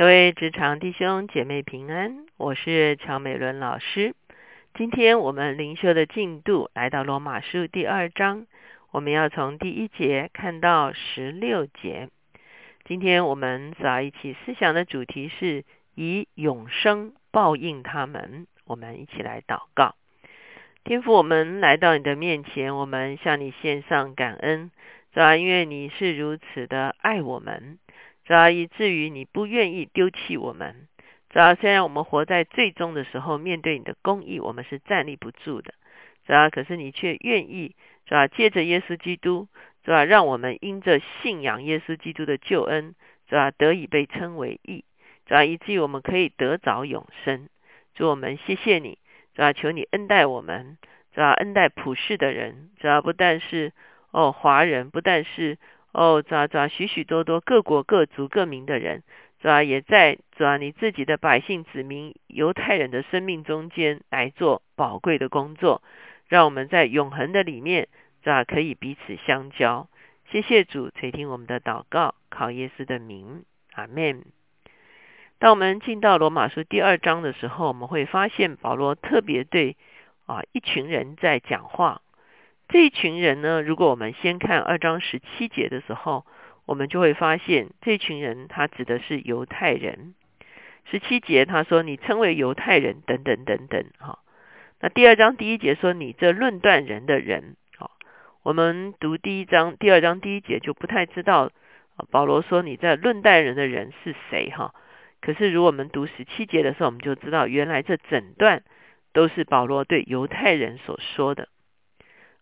各位职场弟兄姐妹平安，我是乔美伦老师。今天我们灵修的进度来到罗马书第二章，我们要从第一节看到十六节。今天我们早一起思想的主题是以永生报应他们。我们一起来祷告，天父，我们来到你的面前，我们向你献上感恩，主要因为你是如此的爱我们。主要以至于你不愿意丢弃我们。主要虽然我们活在最终的时候，面对你的公义，我们是站立不住的。主要可是你却愿意，主要借着耶稣基督，主要让我们因着信仰耶稣基督的救恩，主要得以被称为义。主要以至于我们可以得着永生。主我们谢谢你，主要求你恩待我们，主要恩待普世的人。主要不但是哦华人，不但是。哦，主啊，主啊，许许多多各国各族各民的人，主啊，也在主啊你自己的百姓子民犹太人的生命中间来做宝贵的工作，让我们在永恒的里面，主啊可以彼此相交。谢谢主垂听我们的祷告，靠耶稣的名，阿门。当我们进到罗马书第二章的时候，我们会发现保罗特别对啊一群人在讲话。这一群人呢，如果我们先看二章十七节的时候，我们就会发现这群人他指的是犹太人。十七节他说：“你称为犹太人，等等等等。”哈，那第二章第一节说：“你这论断人的人。”好，我们读第一章、第二章第一节就不太知道保罗说你在论断人的人是谁。哈，可是如果我们读十七节的时候，我们就知道原来这整段都是保罗对犹太人所说的。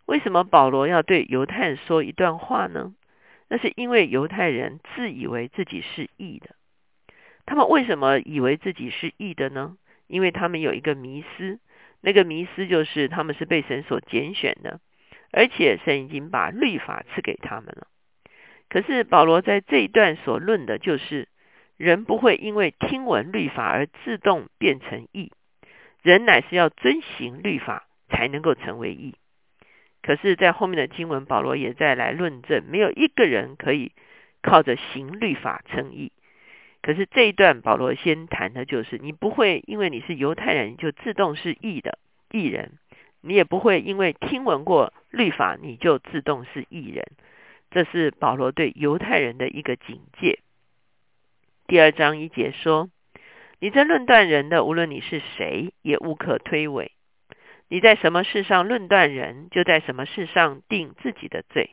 为什么保罗要对犹太人说一段话呢？那是因为犹太人自以为自己是义的。他们为什么以为自己是义的呢？因为他们有一个迷思，那个迷思就是他们是被神所拣选的，而且神已经把律法赐给他们了。可是保罗在这一段所论的就是，人不会因为听闻律法而自动变成义，人乃是要遵行律法才能够成为义。可是，在后面的经文，保罗也在来论证，没有一个人可以靠着行律法称义。可是这一段，保罗先谈的就是，你不会因为你是犹太人就自动是义的义人，你也不会因为听闻过律法你就自动是义人。这是保罗对犹太人的一个警戒。第二章一节说：“你这论断人的，无论你是谁，也无可推诿。”你在什么事上论断人，就在什么事上定自己的罪。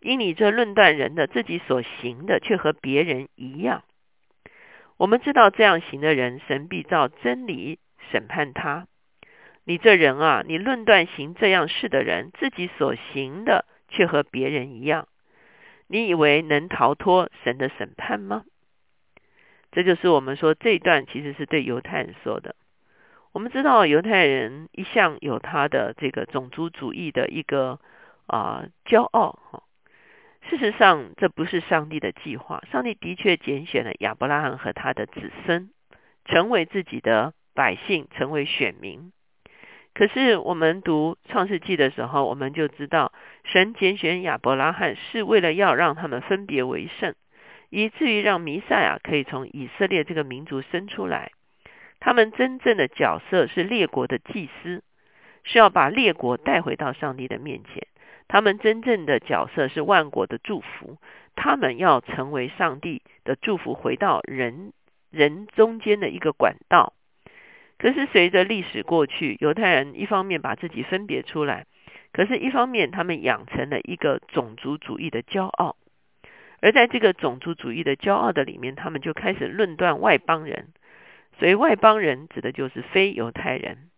因你这论断人的自己所行的，却和别人一样。我们知道这样行的人，神必照真理审判他。你这人啊，你论断行这样事的人，自己所行的却和别人一样。你以为能逃脱神的审判吗？这就是我们说这一段其实是对犹太人说的。我们知道犹太人一向有他的这个种族主义的一个啊骄傲哈。事实上，这不是上帝的计划。上帝的确拣选了亚伯拉罕和他的子孙成为自己的百姓，成为选民。可是我们读创世纪的时候，我们就知道神拣选亚伯拉罕是为了要让他们分别为圣，以至于让弥赛亚可以从以色列这个民族生出来。他们真正的角色是列国的祭司，是要把列国带回到上帝的面前。他们真正的角色是万国的祝福，他们要成为上帝的祝福，回到人人中间的一个管道。可是随着历史过去，犹太人一方面把自己分别出来，可是一方面他们养成了一个种族主义的骄傲，而在这个种族主义的骄傲的里面，他们就开始论断外邦人。所以外邦人指的就是非犹太人，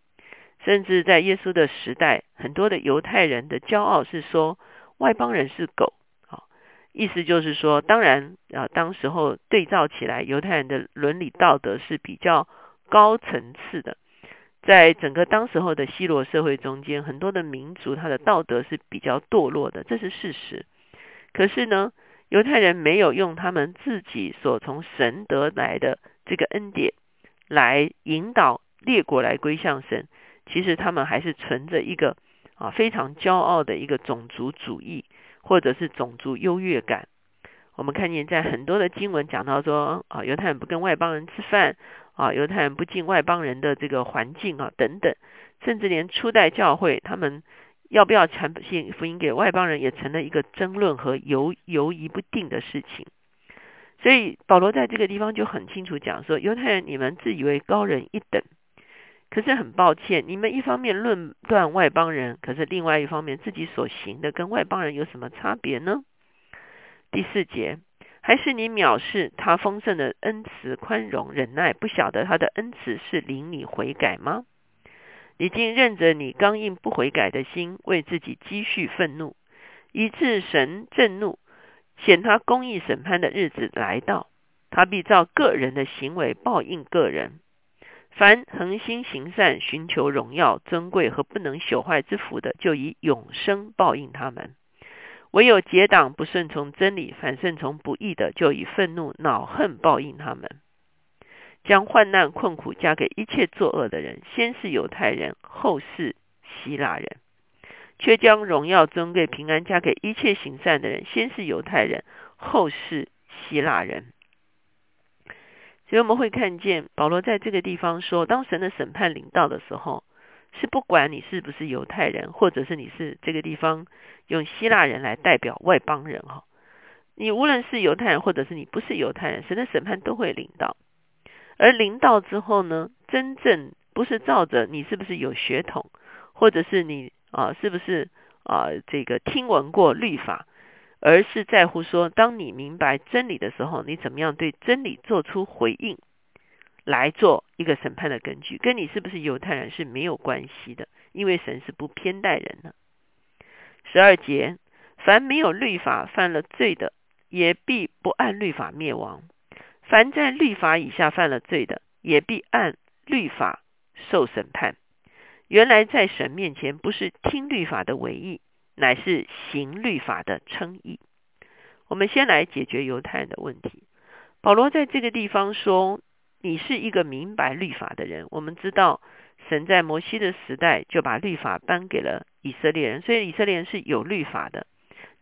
甚至在耶稣的时代，很多的犹太人的骄傲是说外邦人是狗，啊，意思就是说，当然啊，当时候对照起来，犹太人的伦理道德是比较高层次的，在整个当时候的希罗社会中间，很多的民族他的道德是比较堕落的，这是事实。可是呢，犹太人没有用他们自己所从神得来的这个恩典。来引导列国来归向神，其实他们还是存着一个啊非常骄傲的一个种族主义，或者是种族优越感。我们看见在很多的经文讲到说啊，犹太人不跟外邦人吃饭啊，犹太人不进外邦人的这个环境啊等等，甚至连初代教会他们要不要传信福音给外邦人，也成了一个争论和犹犹疑不定的事情。所以保罗在这个地方就很清楚讲说，犹太人你们自以为高人一等，可是很抱歉，你们一方面论断外邦人，可是另外一方面自己所行的跟外邦人有什么差别呢？第四节，还是你藐视他丰盛的恩慈、宽容、忍耐，不晓得他的恩慈是领你悔改吗？已经认着你刚硬不悔改的心，为自己积蓄愤怒，以致神震怒，显他公义审判的日子来到，他必照个人的行为报应个人。凡恒心行善、寻求荣耀、尊贵和不能朽坏之福的，就以永生报应他们。唯有结党不顺从真理，反顺从不义的，就以愤怒、恼恨报应他们。将患难困苦加给一切作恶的人，先是犹太人，后是希腊人；却将荣耀、尊贵、平安加给一切行善的人，先是犹太人，后是希腊人。所以我们会看见保罗在这个地方说，当神的审判临到的时候。是不管你是不是犹太人，或者是你是这个地方用希腊人来代表外邦人哈，你无论是犹太人，或者是你不是犹太人，神的审判都会领到。而临到之后呢，真正不是照着你是不是有血统，或者是你啊是不是啊这个听闻过律法，而是在乎说，当你明白真理的时候，你怎么样对真理做出回应。来做一个审判的根据，跟你是不是犹太人是没有关系的，因为神是不偏待人的。十二节，凡没有律法犯了罪的，也必不按律法灭亡；凡在律法以下犯了罪的，也必按律法受审判。原来在神面前，不是听律法的为义，乃是行律法的称义。我们先来解决犹太人的问题。保罗在这个地方说。你是一个明白律法的人。我们知道，神在摩西的时代就把律法颁给了以色列人，所以以色列人是有律法的。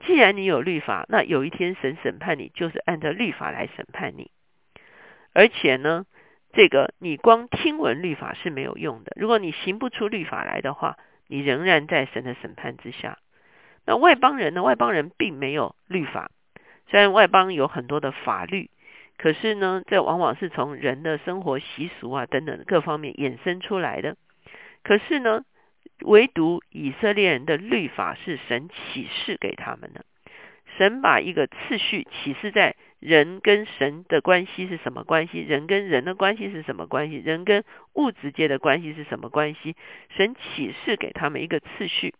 既然你有律法，那有一天神审判你，就是按照律法来审判你。而且呢，这个你光听闻律法是没有用的。如果你行不出律法来的话，你仍然在神的审判之下。那外邦人呢？外邦人并没有律法，虽然外邦有很多的法律。可是呢，这往往是从人的生活习俗啊等等各方面衍生出来的。可是呢，唯独以色列人的律法是神启示给他们的。神把一个次序启示在人跟神的关系是什么关系，人跟人的关系是什么关系，人跟物质界的关系是什么关系。神启示给他们一个次序。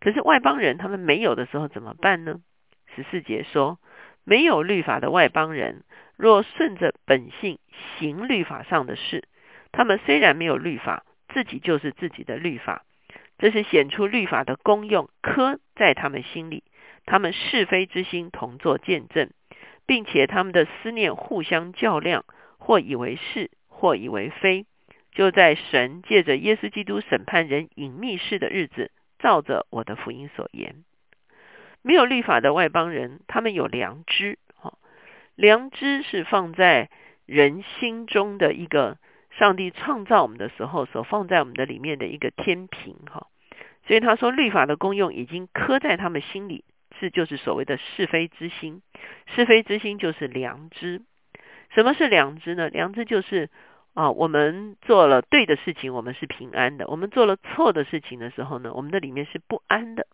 可是外邦人他们没有的时候怎么办呢？十四节说，没有律法的外邦人。若顺着本性行律法上的事，他们虽然没有律法，自己就是自己的律法。这是显出律法的功用，刻在他们心里。他们是非之心同作见证，并且他们的思念互相较量，或以为是，或以为非。就在神借着耶稣基督审判人隐秘事的日子，照着我的福音所言，没有律法的外邦人，他们有良知。哈良知是放在人心中的一个上帝创造我们的时候所放在我们的里面的一个天平哈，所以他说律法的功用已经刻在他们心里，这就是所谓的是非之心，是非之心就是良知。什么是良知呢？良知就是啊，我们做了对的事情，我们是平安的；我们做了错的事情的时候呢，我们的里面是不安的。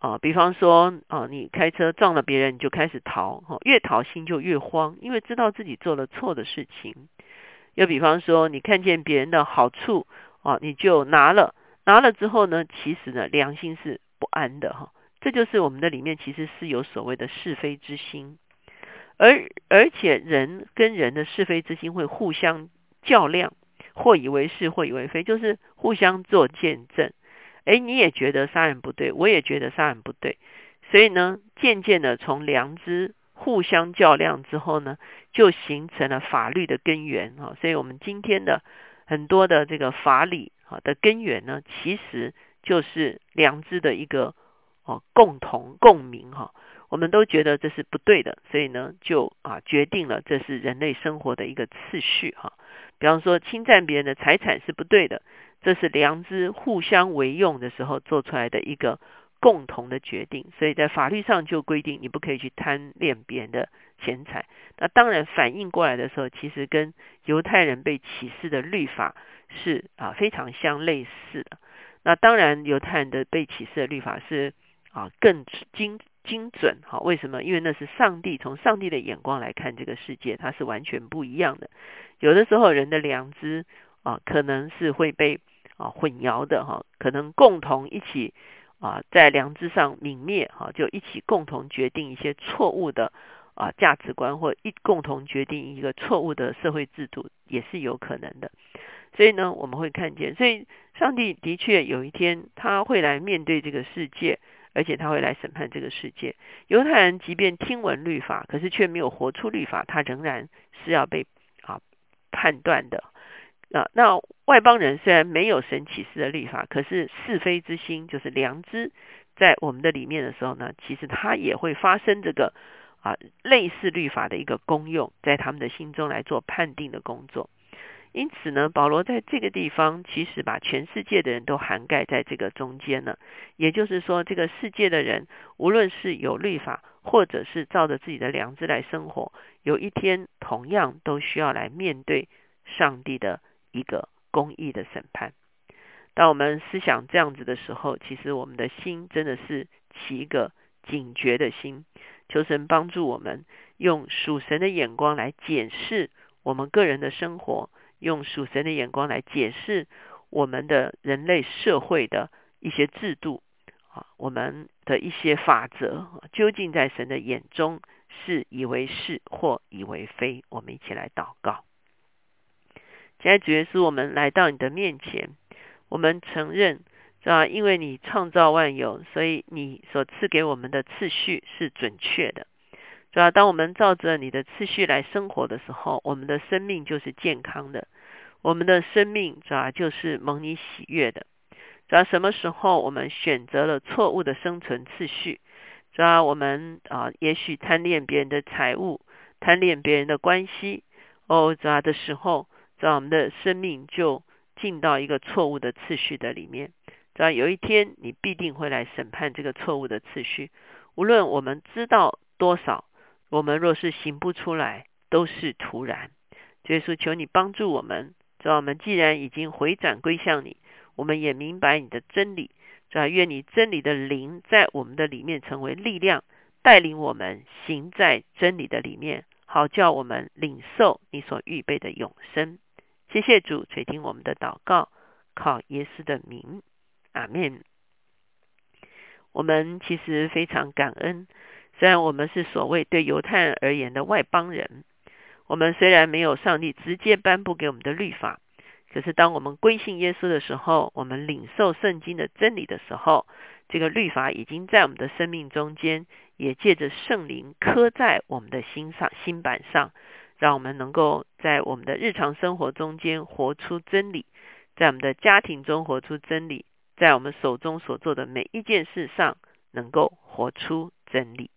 啊，比方说，啊，你开车撞了别人，你就开始逃，哈，越逃心就越慌，因为知道自己做了错的事情。又比方说，你看见别人的好处，啊，你就拿了，拿了之后呢，其实呢，良心是不安的，哈，这就是我们的里面其实是有所谓的是非之心，而而且人跟人的是非之心会互相较量，或以为是，或以为非，就是互相做见证。哎，你也觉得杀人不对，我也觉得杀人不对，所以呢，渐渐的从良知互相较量之后呢，就形成了法律的根源啊。所以我们今天的很多的这个法理啊的根源呢，其实就是良知的一个哦共同共鸣哈。我们都觉得这是不对的，所以呢，就啊决定了这是人类生活的一个次序哈。比方说，侵占别人的财产是不对的，这是良知互相为用的时候做出来的一个共同的决定。所以在法律上就规定，你不可以去贪恋别人的钱财。那当然反应过来的时候，其实跟犹太人被启示的律法是啊非常相类似的。那当然，犹太人的被启示的律法是啊更精。精准哈？为什么？因为那是上帝从上帝的眼光来看这个世界，它是完全不一样的。有的时候人的良知啊，可能是会被啊混淆的哈，可能共同一起啊在良知上泯灭哈，就一起共同决定一些错误的啊价值观，或一共同决定一个错误的社会制度，也是有可能的。所以呢，我们会看见，所以上帝的确有一天他会来面对这个世界。而且他会来审判这个世界。犹太人即便听闻律法，可是却没有活出律法，他仍然是要被啊判断的。啊，那外邦人虽然没有神启示的律法，可是是非之心就是良知在我们的里面的时候呢，其实他也会发生这个啊类似律法的一个功用，在他们的心中来做判定的工作。因此呢，保罗在这个地方其实把全世界的人都涵盖在这个中间了。也就是说，这个世界的人，无论是有律法，或者是照着自己的良知来生活，有一天同样都需要来面对上帝的一个公义的审判。当我们思想这样子的时候，其实我们的心真的是起一个警觉的心，求神帮助我们用属神的眼光来检视我们个人的生活。用属神的眼光来解释我们的人类社会的一些制度啊，我们的一些法则，究竟在神的眼中是以为是或以为非？我们一起来祷告。现在主耶稣，我们来到你的面前，我们承认，啊？因为你创造万有，所以你所赐给我们的次序是准确的。主要当我们照着你的次序来生活的时候，我们的生命就是健康的，我们的生命主要就是蒙你喜悦的。主要什么时候我们选择了错误的生存次序，主要我们啊，也许贪恋别人的财物，贪恋别人的关系，哦，主要的时候，主要我们的生命就进到一个错误的次序的里面。主要有一天你必定会来审判这个错误的次序，无论我们知道多少。我们若是行不出来，都是徒然。耶稣，求你帮助我们。主，我们既然已经回转归向你，我们也明白你的真理。主，愿你真理的灵在我们的里面成为力量，带领我们行在真理的里面，好叫我们领受你所预备的永生。谢谢主垂听我们的祷告，靠耶稣的名，阿门。我们其实非常感恩。虽然我们是所谓对犹太人而言的外邦人，我们虽然没有上帝直接颁布给我们的律法，可是当我们归信耶稣的时候，我们领受圣经的真理的时候，这个律法已经在我们的生命中间，也借着圣灵刻在我们的心上、心板上，让我们能够在我们的日常生活中间活出真理，在我们的家庭中活出真理，在我们手中所做的每一件事上能够活出真理。